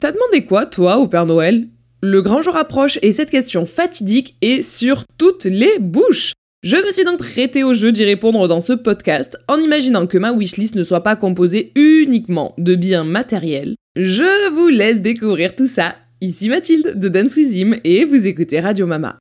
T'as demandé quoi, toi, au Père Noël? Le grand jour approche et cette question fatidique est sur toutes les bouches. Je me suis donc prêté au jeu d'y répondre dans ce podcast en imaginant que ma wishlist ne soit pas composée uniquement de biens matériels. Je vous laisse découvrir tout ça. Ici Mathilde de Dance With et vous écoutez Radio Mama.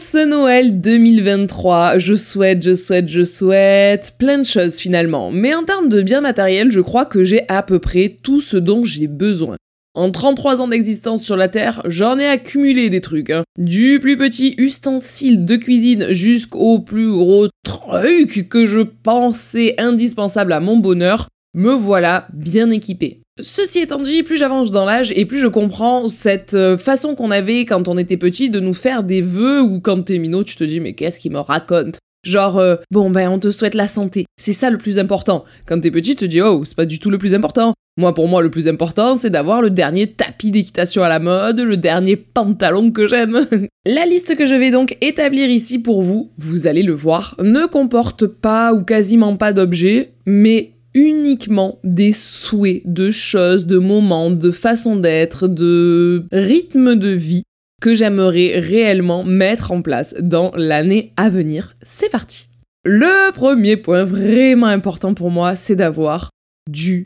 Ce Noël 2023, je souhaite, je souhaite, je souhaite plein de choses finalement. Mais en termes de biens matériels, je crois que j'ai à peu près tout ce dont j'ai besoin. En 33 ans d'existence sur la Terre, j'en ai accumulé des trucs. Hein. Du plus petit ustensile de cuisine jusqu'au plus gros truc que je pensais indispensable à mon bonheur, me voilà bien équipé. Ceci étant dit, plus j'avance dans l'âge et plus je comprends cette euh, façon qu'on avait quand on était petit de nous faire des vœux ou quand t'es minot, tu te dis mais qu'est-ce qu'il me raconte? Genre, euh, bon ben on te souhaite la santé, c'est ça le plus important. Quand t'es petit, tu te dis oh, c'est pas du tout le plus important. Moi pour moi le plus important c'est d'avoir le dernier tapis d'équitation à la mode, le dernier pantalon que j'aime. la liste que je vais donc établir ici pour vous, vous allez le voir, ne comporte pas ou quasiment pas d'objets, mais uniquement des souhaits de choses, de moments, de façon d'être, de rythme de vie que j'aimerais réellement mettre en place dans l'année à venir. C'est parti. Le premier point vraiment important pour moi, c'est d'avoir du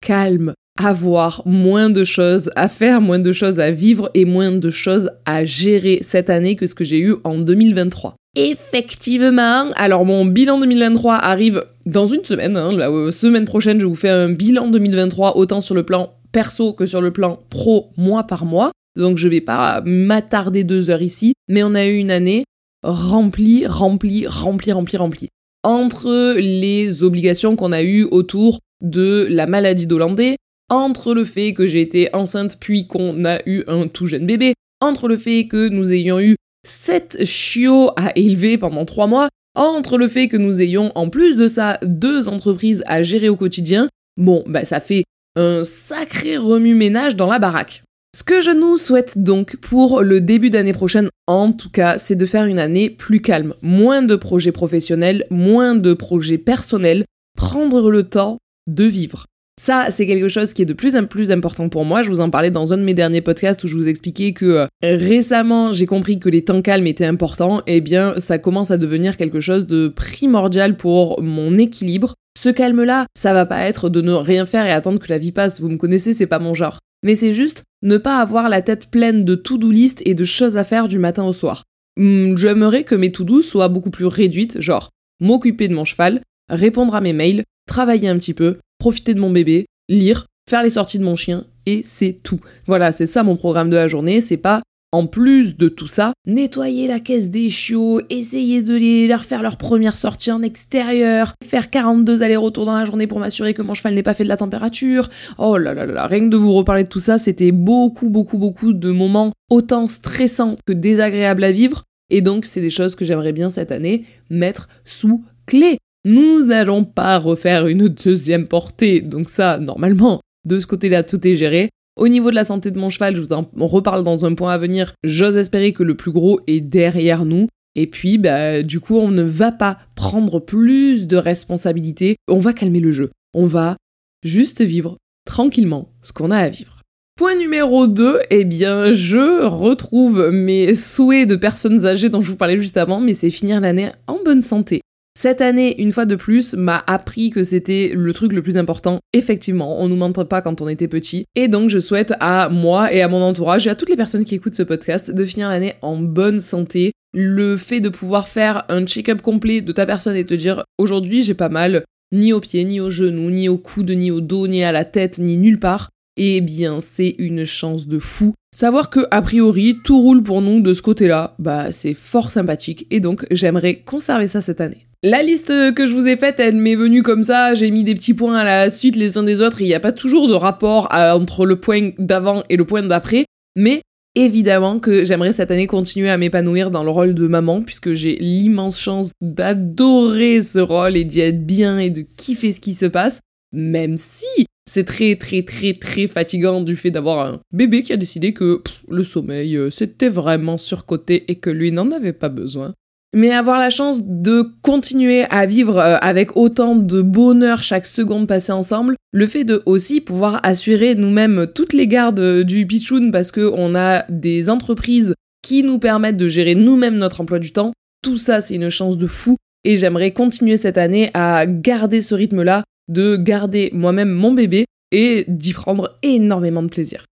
calme, avoir moins de choses à faire, moins de choses à vivre et moins de choses à gérer cette année que ce que j'ai eu en 2023. Effectivement, alors mon bilan 2023 arrive dans une semaine, hein, la euh, semaine prochaine je vous fais un bilan 2023 autant sur le plan perso que sur le plan pro mois par mois, donc je vais pas m'attarder deux heures ici, mais on a eu une année remplie, remplie, remplie, remplie, remplie. Entre les obligations qu'on a eues autour de la maladie d'Hollandais, entre le fait que j'ai été enceinte puis qu'on a eu un tout jeune bébé, entre le fait que nous ayons eu 7 chiots à élever pendant 3 mois, entre le fait que nous ayons en plus de ça deux entreprises à gérer au quotidien, bon, bah ça fait un sacré remue-ménage dans la baraque. Ce que je nous souhaite donc pour le début d'année prochaine, en tout cas, c'est de faire une année plus calme, moins de projets professionnels, moins de projets personnels, prendre le temps de vivre. Ça, c'est quelque chose qui est de plus en plus important pour moi. Je vous en parlais dans un de mes derniers podcasts où je vous expliquais que euh, récemment, j'ai compris que les temps calmes étaient importants. Eh bien, ça commence à devenir quelque chose de primordial pour mon équilibre. Ce calme-là, ça va pas être de ne rien faire et attendre que la vie passe. Vous me connaissez, c'est pas mon genre. Mais c'est juste ne pas avoir la tête pleine de to-do list et de choses à faire du matin au soir. Hmm, j'aimerais que mes to-do soient beaucoup plus réduites, genre m'occuper de mon cheval, répondre à mes mails, travailler un petit peu, profiter de mon bébé, lire, faire les sorties de mon chien, et c'est tout. Voilà, c'est ça mon programme de la journée, c'est pas en plus de tout ça, nettoyer la caisse des chiots, essayer de les, leur faire leur première sortie en extérieur, faire 42 allers-retours dans la journée pour m'assurer que mon cheval n'ait pas fait de la température. Oh là là là, rien que de vous reparler de tout ça, c'était beaucoup, beaucoup, beaucoup de moments autant stressants que désagréables à vivre. Et donc, c'est des choses que j'aimerais bien cette année mettre sous clé. Nous n'allons pas refaire une deuxième portée, donc ça, normalement, de ce côté-là, tout est géré. Au niveau de la santé de mon cheval, je vous en reparle dans un point à venir. J'ose espérer que le plus gros est derrière nous. Et puis, bah, du coup, on ne va pas prendre plus de responsabilités. On va calmer le jeu. On va juste vivre tranquillement ce qu'on a à vivre. Point numéro 2, eh bien, je retrouve mes souhaits de personnes âgées dont je vous parlais juste avant, mais c'est finir l'année en bonne santé. Cette année, une fois de plus, m'a appris que c'était le truc le plus important. Effectivement, on nous mentait pas quand on était petit. Et donc, je souhaite à moi et à mon entourage et à toutes les personnes qui écoutent ce podcast de finir l'année en bonne santé. Le fait de pouvoir faire un check-up complet de ta personne et te dire aujourd'hui j'ai pas mal, ni aux pieds, ni aux genoux, ni au coude, ni au dos, ni à la tête, ni nulle part. Eh bien, c'est une chance de fou. Savoir que, a priori, tout roule pour nous de ce côté-là, bah, c'est fort sympathique et donc j'aimerais conserver ça cette année. La liste que je vous ai faite, elle m'est venue comme ça, j'ai mis des petits points à la suite les uns des autres, il n'y a pas toujours de rapport entre le point d'avant et le point d'après, mais évidemment que j'aimerais cette année continuer à m'épanouir dans le rôle de maman, puisque j'ai l'immense chance d'adorer ce rôle et d'y être bien et de kiffer ce qui se passe, même si c'est très très très très fatigant du fait d'avoir un bébé qui a décidé que le sommeil euh, c'était vraiment surcoté et que lui n'en avait pas besoin. Mais avoir la chance de continuer à vivre euh, avec autant de bonheur chaque seconde passée ensemble, le fait de aussi pouvoir assurer nous-mêmes toutes les gardes du pitchoun parce qu'on a des entreprises qui nous permettent de gérer nous-mêmes notre emploi du temps, tout ça c'est une chance de fou et j'aimerais continuer cette année à garder ce rythme-là, de garder moi-même mon bébé et d'y prendre énormément de plaisir.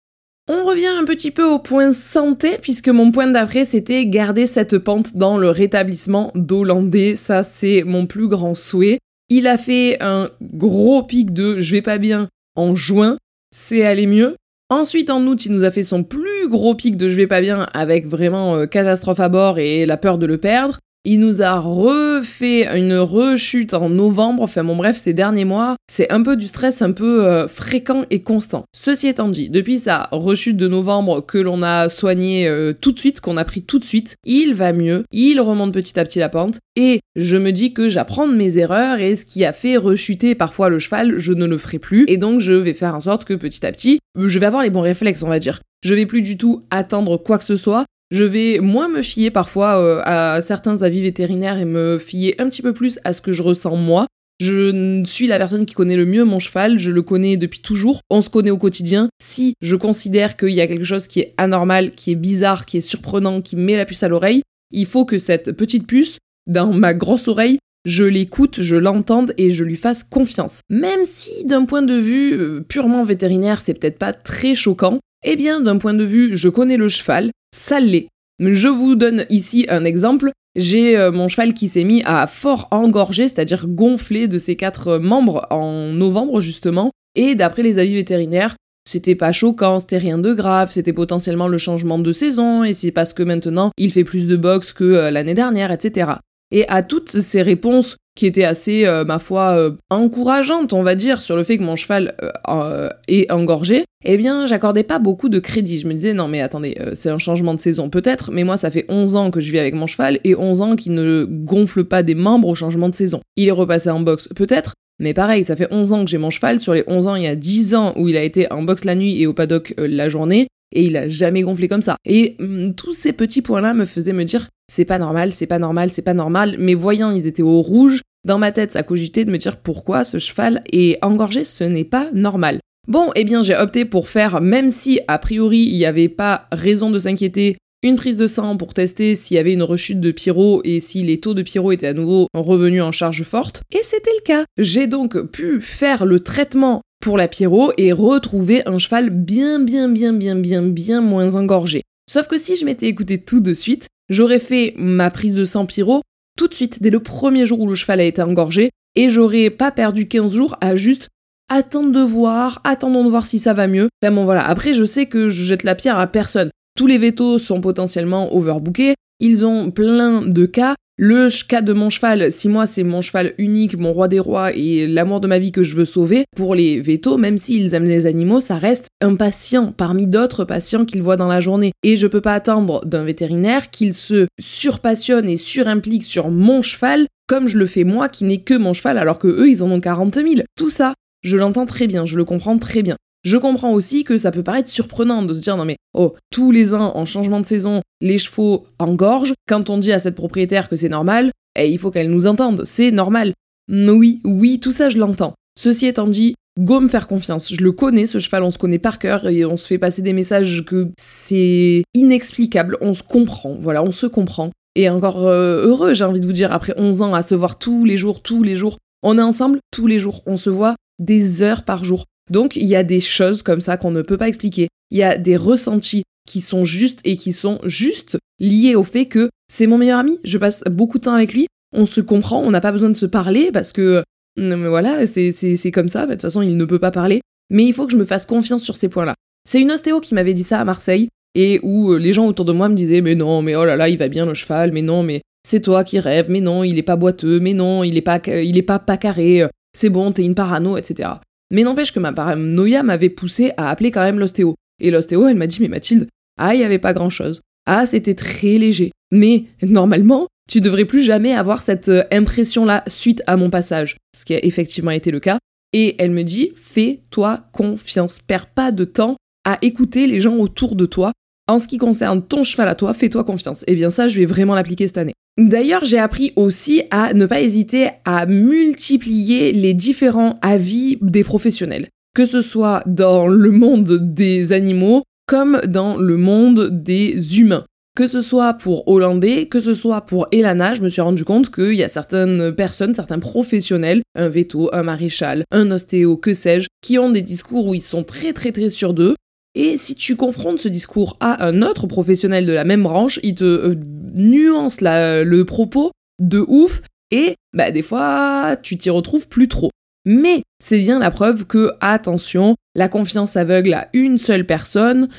On revient un petit peu au point santé, puisque mon point d'après, c'était garder cette pente dans le rétablissement d'Hollandais. Ça, c'est mon plus grand souhait. Il a fait un gros pic de je vais pas bien en juin, c'est aller mieux. Ensuite, en août, il nous a fait son plus gros pic de je vais pas bien avec vraiment euh, catastrophe à bord et la peur de le perdre. Il nous a refait une rechute en novembre, enfin bon bref, ces derniers mois, c'est un peu du stress un peu euh, fréquent et constant. Ceci étant dit, depuis sa rechute de novembre que l'on a soigné euh, tout de suite, qu'on a pris tout de suite, il va mieux, il remonte petit à petit la pente, et je me dis que j'apprends de mes erreurs, et ce qui a fait rechuter parfois le cheval, je ne le ferai plus, et donc je vais faire en sorte que petit à petit, je vais avoir les bons réflexes, on va dire. Je vais plus du tout attendre quoi que ce soit, je vais moins me fier parfois euh, à certains avis vétérinaires et me fier un petit peu plus à ce que je ressens moi. Je suis la personne qui connaît le mieux mon cheval, je le connais depuis toujours, on se connaît au quotidien. Si je considère qu'il y a quelque chose qui est anormal, qui est bizarre, qui est surprenant, qui met la puce à l'oreille, il faut que cette petite puce, dans ma grosse oreille, je l'écoute, je l'entende et je lui fasse confiance. Même si d'un point de vue euh, purement vétérinaire, c'est peut-être pas très choquant, eh bien d'un point de vue je connais le cheval, ça l'est. Je vous donne ici un exemple. J'ai euh, mon cheval qui s'est mis à fort engorger, c'est-à-dire gonfler de ses quatre membres en novembre justement. Et d'après les avis vétérinaires, c'était pas choquant, c'était rien de grave, c'était potentiellement le changement de saison, et c'est parce que maintenant il fait plus de boxe que euh, l'année dernière, etc. Et à toutes ces réponses qui étaient assez, euh, ma foi, euh, encourageantes, on va dire, sur le fait que mon cheval euh, est engorgé, eh bien, j'accordais pas beaucoup de crédit. Je me disais, non mais attendez, c'est un changement de saison peut-être, mais moi ça fait 11 ans que je vis avec mon cheval et 11 ans qu'il ne gonfle pas des membres au changement de saison. Il est repassé en boxe peut-être, mais pareil, ça fait 11 ans que j'ai mon cheval. Sur les 11 ans, il y a 10 ans où il a été en boxe la nuit et au paddock la journée et il a jamais gonflé comme ça. Et hum, tous ces petits points-là me faisaient me dire c'est pas normal, c'est pas normal, c'est pas normal. Mais voyant, ils étaient au rouge. Dans ma tête, ça cogitait de me dire pourquoi ce cheval est engorgé, ce n'est pas normal. Bon, eh bien, j'ai opté pour faire, même si a priori il n'y avait pas raison de s'inquiéter, une prise de sang pour tester s'il y avait une rechute de pyro et si les taux de pyro étaient à nouveau revenus en charge forte. Et c'était le cas. J'ai donc pu faire le traitement pour la Pierrot et retrouver un cheval bien bien bien bien bien bien moins engorgé. Sauf que si je m'étais écouté tout de suite, j'aurais fait ma prise de sang Pyro tout de suite, dès le premier jour où le cheval a été engorgé, et j'aurais pas perdu 15 jours à juste attendre de voir, attendons de voir si ça va mieux. Enfin bon voilà, après je sais que je jette la pierre à personne. Tous les vétos sont potentiellement overbookés, ils ont plein de cas, le cas de mon cheval, si moi c'est mon cheval unique, mon roi des rois et l'amour de ma vie que je veux sauver, pour les vétos, même s'ils aiment les animaux, ça reste un patient parmi d'autres patients qu'ils voient dans la journée. Et je peux pas attendre d'un vétérinaire qu'il se surpassionne et surimplique sur mon cheval comme je le fais moi qui n'ai que mon cheval alors que eux ils en ont 40 000. Tout ça, je l'entends très bien, je le comprends très bien. Je comprends aussi que ça peut paraître surprenant de se dire non mais oh, tous les ans en changement de saison, les chevaux engorgent. Quand on dit à cette propriétaire que c'est normal, eh, il faut qu'elle nous entende, c'est normal. Oui, oui, tout ça je l'entends. Ceci étant dit, go me faire confiance. Je le connais, ce cheval, on se connaît par cœur et on se fait passer des messages que c'est inexplicable. On se comprend, voilà, on se comprend. Et encore euh, heureux, j'ai envie de vous dire, après 11 ans à se voir tous les jours, tous les jours. On est ensemble tous les jours, on se voit des heures par jour. Donc il y a des choses comme ça qu'on ne peut pas expliquer. Il y a des ressentis qui sont justes et qui sont juste liés au fait que c'est mon meilleur ami, je passe beaucoup de temps avec lui, on se comprend, on n'a pas besoin de se parler parce que euh, voilà, c'est comme ça, de toute façon il ne peut pas parler, mais il faut que je me fasse confiance sur ces points-là. C'est une ostéo qui m'avait dit ça à Marseille et où euh, les gens autour de moi me disaient mais non, mais oh là là, il va bien le cheval, mais non, mais c'est toi qui rêves, mais non, il est pas boiteux, mais non, il est pas, il pas pas carré, c'est bon, t'es une parano, etc. Mais n'empêche que ma paranoïa m'avait poussé à appeler quand même l'ostéo. Et l'ostéo, elle m'a dit, mais Mathilde, ah, il n'y avait pas grand chose. Ah, c'était très léger. Mais normalement, tu devrais plus jamais avoir cette euh, impression-là suite à mon passage. Ce qui a effectivement été le cas. Et elle me dit, fais-toi confiance. Perds pas de temps à écouter les gens autour de toi. En ce qui concerne ton cheval à toi, fais-toi confiance. Et eh bien ça, je vais vraiment l'appliquer cette année. D'ailleurs, j'ai appris aussi à ne pas hésiter à multiplier les différents avis des professionnels, que ce soit dans le monde des animaux comme dans le monde des humains. Que ce soit pour Hollandais, que ce soit pour Elana, je me suis rendu compte qu'il y a certaines personnes, certains professionnels, un veto, un maréchal, un ostéo, que sais-je, qui ont des discours où ils sont très très très sûrs d'eux. Et si tu confrontes ce discours à un autre professionnel de la même branche, il te euh, nuance le propos de ouf et bah, des fois tu t'y retrouves plus trop. Mais c'est bien la preuve que, attention, la confiance aveugle à une seule personne,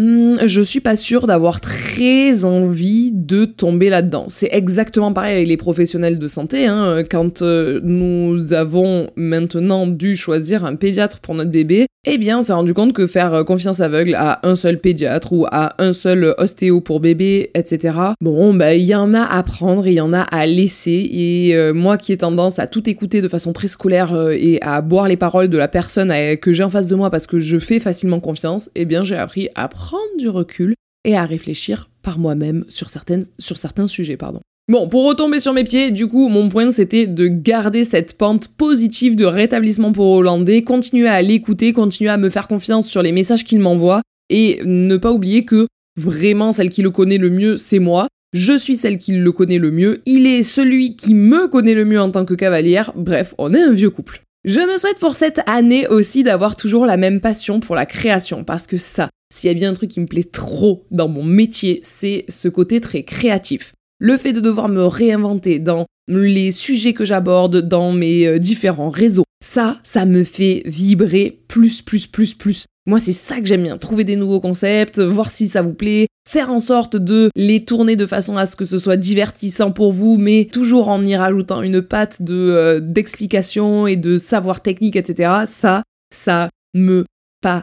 je suis pas sûre d'avoir très envie de tomber là-dedans. C'est exactement pareil avec les professionnels de santé. Hein. Quand euh, nous avons maintenant dû choisir un pédiatre pour notre bébé, eh bien, on s'est rendu compte que faire euh, confiance aveugle à un seul pédiatre ou à un seul ostéo pour bébé, etc. Bon, bah, il y en a à prendre il y en a à laisser. Et euh, moi qui ai tendance à tout écouter de façon très scolaire et à boire les paroles de la personne que j'ai en face de moi parce que je fais facilement confiance, eh bien, j'ai appris à prendre du recul et à réfléchir par moi-même sur, certains sujets. Pardon. Bon, pour retomber sur mes pieds, du coup, mon point c'était de garder cette pente positive de rétablissement pour Hollandais, continuer à l'écouter, continuer à me faire confiance sur les messages qu'il m'envoie et ne pas oublier que vraiment celle qui le connaît le mieux, c'est moi. Je suis celle qui le connaît le mieux, il est celui qui me connaît le mieux en tant que cavalière, bref, on est un vieux couple. Je me souhaite pour cette année aussi d'avoir toujours la même passion pour la création, parce que ça, s'il y a bien un truc qui me plaît trop dans mon métier, c'est ce côté très créatif. Le fait de devoir me réinventer dans les sujets que j'aborde, dans mes euh, différents réseaux, ça, ça me fait vibrer plus, plus, plus, plus. Moi, c'est ça que j'aime bien, trouver des nouveaux concepts, voir si ça vous plaît, faire en sorte de les tourner de façon à ce que ce soit divertissant pour vous, mais toujours en y rajoutant une patte de euh, d'explication et de savoir technique, etc. Ça, ça me pas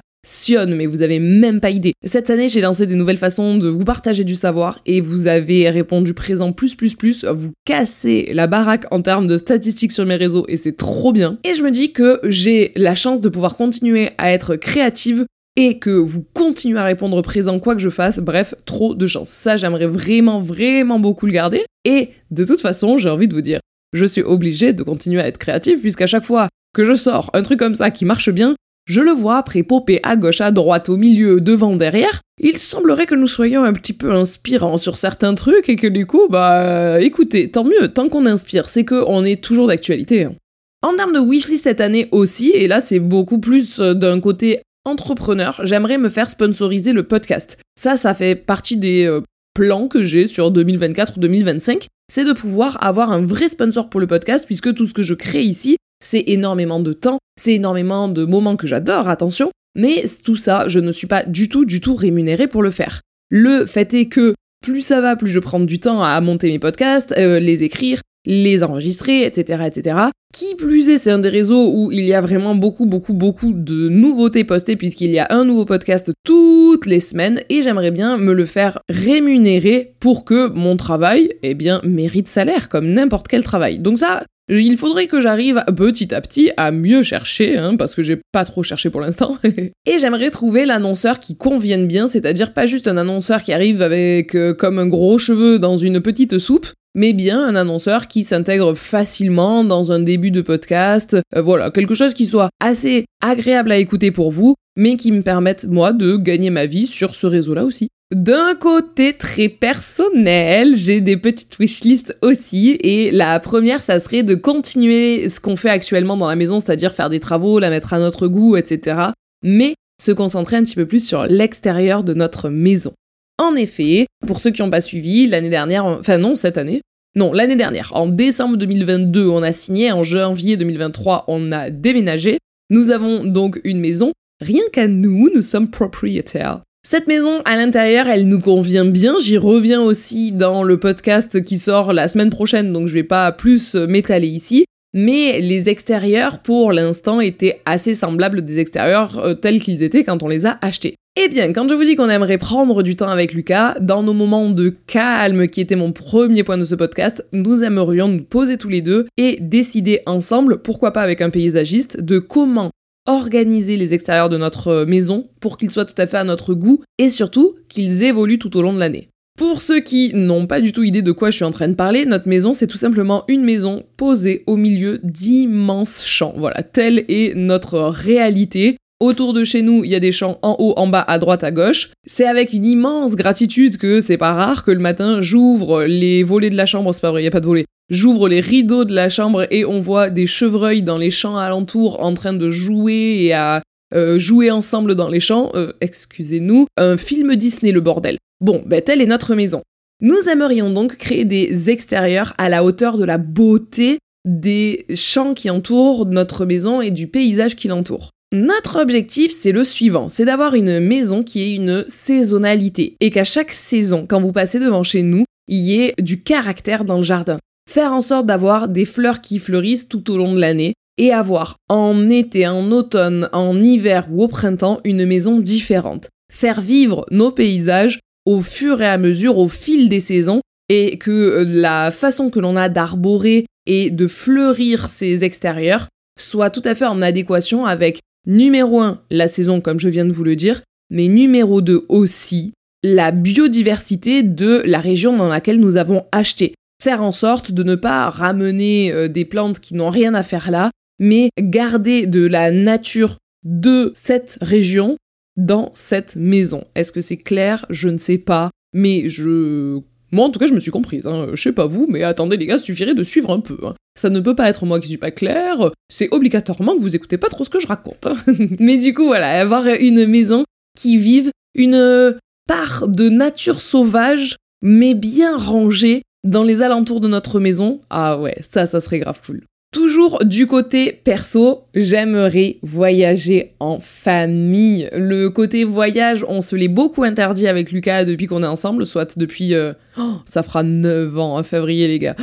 mais vous avez même pas idée. Cette année, j'ai lancé des nouvelles façons de vous partager du savoir et vous avez répondu présent plus plus plus, vous cassez la baraque en termes de statistiques sur mes réseaux et c'est trop bien. Et je me dis que j'ai la chance de pouvoir continuer à être créative et que vous continuez à répondre présent quoi que je fasse, bref, trop de chance. Ça, j'aimerais vraiment, vraiment beaucoup le garder. Et de toute façon, j'ai envie de vous dire, je suis obligée de continuer à être créative puisqu'à chaque fois que je sors un truc comme ça qui marche bien, je le vois après popper à gauche, à droite, au milieu, devant, derrière. Il semblerait que nous soyons un petit peu inspirants sur certains trucs et que du coup, bah, écoutez, tant mieux, tant qu'on inspire, c'est qu'on est toujours d'actualité. Hein. En termes de wishlist cette année aussi, et là c'est beaucoup plus euh, d'un côté entrepreneur, j'aimerais me faire sponsoriser le podcast. Ça, ça fait partie des euh, plans que j'ai sur 2024 ou 2025, c'est de pouvoir avoir un vrai sponsor pour le podcast puisque tout ce que je crée ici, c'est énormément de temps, c'est énormément de moments que j'adore, attention, mais tout ça, je ne suis pas du tout, du tout rémunérée pour le faire. Le fait est que plus ça va, plus je prends du temps à monter mes podcasts, euh, les écrire, les enregistrer, etc., etc. Qui plus est, c'est un des réseaux où il y a vraiment beaucoup, beaucoup, beaucoup de nouveautés postées puisqu'il y a un nouveau podcast toutes les semaines et j'aimerais bien me le faire rémunérer pour que mon travail, eh bien, mérite salaire comme n'importe quel travail. Donc ça, il faudrait que j'arrive petit à petit à mieux chercher, hein, parce que j'ai pas trop cherché pour l'instant. et j'aimerais trouver l'annonceur qui convienne bien, c'est-à-dire pas juste un annonceur qui arrive avec euh, comme un gros cheveu dans une petite soupe, mais bien un annonceur qui s'intègre facilement dans un début de podcast. Euh, voilà, quelque chose qui soit assez agréable à écouter pour vous, mais qui me permette, moi, de gagner ma vie sur ce réseau-là aussi. D'un côté très personnel, j'ai des petites wishlists aussi, et la première, ça serait de continuer ce qu'on fait actuellement dans la maison, c'est-à-dire faire des travaux, la mettre à notre goût, etc. Mais se concentrer un petit peu plus sur l'extérieur de notre maison. En effet, pour ceux qui n'ont pas suivi, l'année dernière, enfin non, cette année, non, l'année dernière, en décembre 2022, on a signé, en janvier 2023, on a déménagé. Nous avons donc une maison. Rien qu'à nous, nous sommes propriétaires. Cette maison à l'intérieur, elle nous convient bien. J'y reviens aussi dans le podcast qui sort la semaine prochaine, donc je vais pas plus m'étaler ici. Mais les extérieurs, pour l'instant, étaient assez semblables des extérieurs euh, tels qu'ils étaient quand on les a achetés. Eh bien, quand je vous dis qu'on aimerait prendre du temps avec Lucas, dans nos moments de calme qui était mon premier point de ce podcast, nous aimerions nous poser tous les deux et décider ensemble, pourquoi pas avec un paysagiste, de comment organiser les extérieurs de notre maison pour qu'ils soient tout à fait à notre goût et surtout qu'ils évoluent tout au long de l'année. Pour ceux qui n'ont pas du tout idée de quoi je suis en train de parler, notre maison, c'est tout simplement une maison posée au milieu d'immenses champs. Voilà, telle est notre réalité. Autour de chez nous, il y a des champs en haut, en bas, à droite, à gauche. C'est avec une immense gratitude que c'est pas rare que le matin, j'ouvre les volets de la chambre, c'est pas vrai, il y a pas de volets. J'ouvre les rideaux de la chambre et on voit des chevreuils dans les champs alentours en train de jouer et à euh, jouer ensemble dans les champs. Euh, excusez-nous, un film Disney le bordel. Bon, ben telle est notre maison. Nous aimerions donc créer des extérieurs à la hauteur de la beauté des champs qui entourent notre maison et du paysage qui l'entoure. Notre objectif, c'est le suivant, c'est d'avoir une maison qui ait une saisonnalité et qu'à chaque saison, quand vous passez devant chez nous, il y ait du caractère dans le jardin. Faire en sorte d'avoir des fleurs qui fleurissent tout au long de l'année et avoir en été, en automne, en hiver ou au printemps une maison différente. Faire vivre nos paysages au fur et à mesure, au fil des saisons et que la façon que l'on a d'arborer et de fleurir ces extérieurs soit tout à fait en adéquation avec Numéro 1, la saison comme je viens de vous le dire, mais numéro 2 aussi, la biodiversité de la région dans laquelle nous avons acheté. Faire en sorte de ne pas ramener euh, des plantes qui n'ont rien à faire là, mais garder de la nature de cette région dans cette maison. Est-ce que c'est clair? Je ne sais pas, mais je moi, en tout cas, je me suis comprise. Hein. Je sais pas vous, mais attendez, les gars, suffirait de suivre un peu. Hein. Ça ne peut pas être moi qui suis pas claire. C'est obligatoirement que vous écoutez pas trop ce que je raconte. Hein. mais du coup, voilà, avoir une maison qui vive une part de nature sauvage, mais bien rangée dans les alentours de notre maison. Ah ouais, ça, ça serait grave cool. Toujours du côté perso, j'aimerais voyager en famille. Le côté voyage, on se l'est beaucoup interdit avec Lucas depuis qu'on est ensemble, soit depuis... Euh, oh, ça fera 9 ans en février les gars.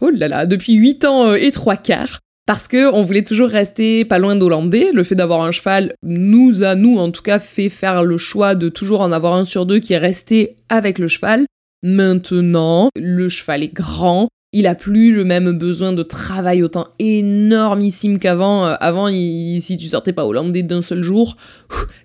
Oh là là, depuis 8 ans euh, et 3 quarts. Parce que on voulait toujours rester pas loin d'Hollandais. Le fait d'avoir un cheval nous a, nous en tout cas, fait faire le choix de toujours en avoir un sur deux qui est resté avec le cheval. Maintenant, le cheval est grand, il a plus le même besoin de travail autant énormissime qu'avant. Euh, avant, si tu sortais pas hollandais d'un seul jour,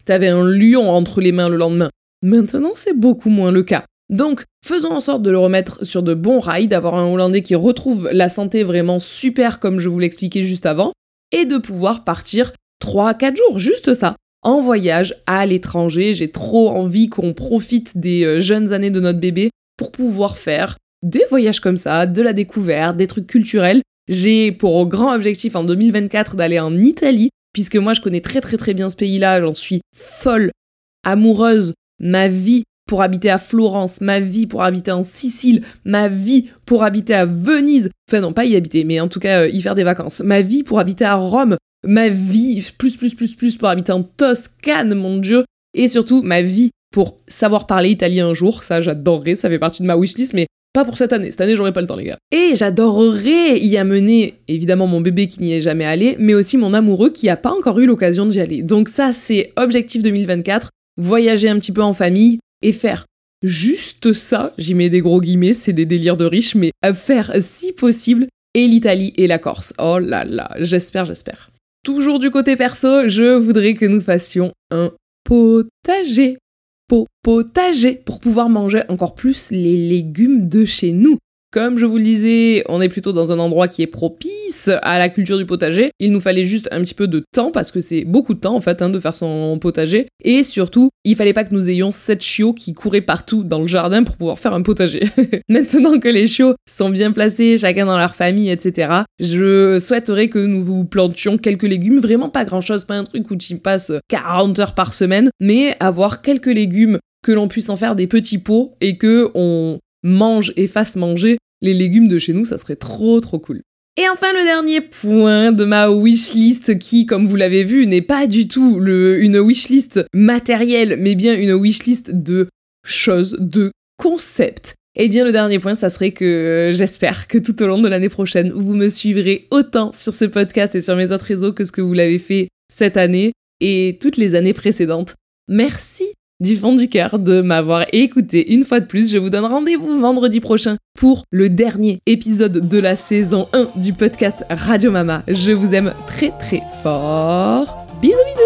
t'avais un lion entre les mains le lendemain. Maintenant, c'est beaucoup moins le cas. Donc, faisons en sorte de le remettre sur de bons rails, d'avoir un Hollandais qui retrouve la santé vraiment super comme je vous l'expliquais juste avant, et de pouvoir partir 3-4 jours, juste ça, en voyage à l'étranger. J'ai trop envie qu'on profite des euh, jeunes années de notre bébé pour pouvoir faire des voyages comme ça, de la découverte, des trucs culturels. J'ai pour grand objectif en 2024 d'aller en Italie, puisque moi je connais très très très bien ce pays-là, j'en suis folle, amoureuse, ma vie pour habiter à Florence, ma vie pour habiter en Sicile, ma vie pour habiter à Venise, enfin non pas y habiter, mais en tout cas euh, y faire des vacances, ma vie pour habiter à Rome, ma vie plus plus plus plus pour habiter en Toscane, mon dieu, et surtout ma vie pour savoir parler italien un jour, ça j'adorerais, ça fait partie de ma wishlist, mais pas pour cette année. Cette année, j'aurais pas le temps, les gars. Et j'adorerais y amener, évidemment, mon bébé qui n'y est jamais allé, mais aussi mon amoureux qui a pas encore eu l'occasion d'y aller. Donc ça, c'est objectif 2024. Voyager un petit peu en famille et faire juste ça. J'y mets des gros guillemets, c'est des délires de riches, mais faire si possible. Et l'Italie et la Corse. Oh là là, j'espère, j'espère. Toujours du côté perso, je voudrais que nous fassions un potager potager pour pouvoir manger encore plus les légumes de chez nous. Comme je vous le disais, on est plutôt dans un endroit qui est propice à la culture du potager. Il nous fallait juste un petit peu de temps parce que c'est beaucoup de temps en fait hein, de faire son potager. Et surtout, il fallait pas que nous ayons sept chiots qui couraient partout dans le jardin pour pouvoir faire un potager. Maintenant que les chiots sont bien placés, chacun dans leur famille, etc., je souhaiterais que nous plantions quelques légumes. Vraiment pas grand chose, pas un truc où tu passes 40 heures par semaine, mais avoir quelques légumes que l'on puisse en faire des petits pots et que on mange et fasse manger les légumes de chez nous, ça serait trop trop cool. Et enfin le dernier point de ma wishlist qui, comme vous l'avez vu, n'est pas du tout le, une wishlist matérielle, mais bien une wishlist de choses, de concepts. Et eh bien le dernier point, ça serait que j'espère que tout au long de l'année prochaine, vous me suivrez autant sur ce podcast et sur mes autres réseaux que ce que vous l'avez fait cette année et toutes les années précédentes. Merci du fond du cœur de m'avoir écouté une fois de plus. Je vous donne rendez-vous vendredi prochain pour le dernier épisode de la saison 1 du podcast Radio Mama. Je vous aime très très fort. Bisous bisous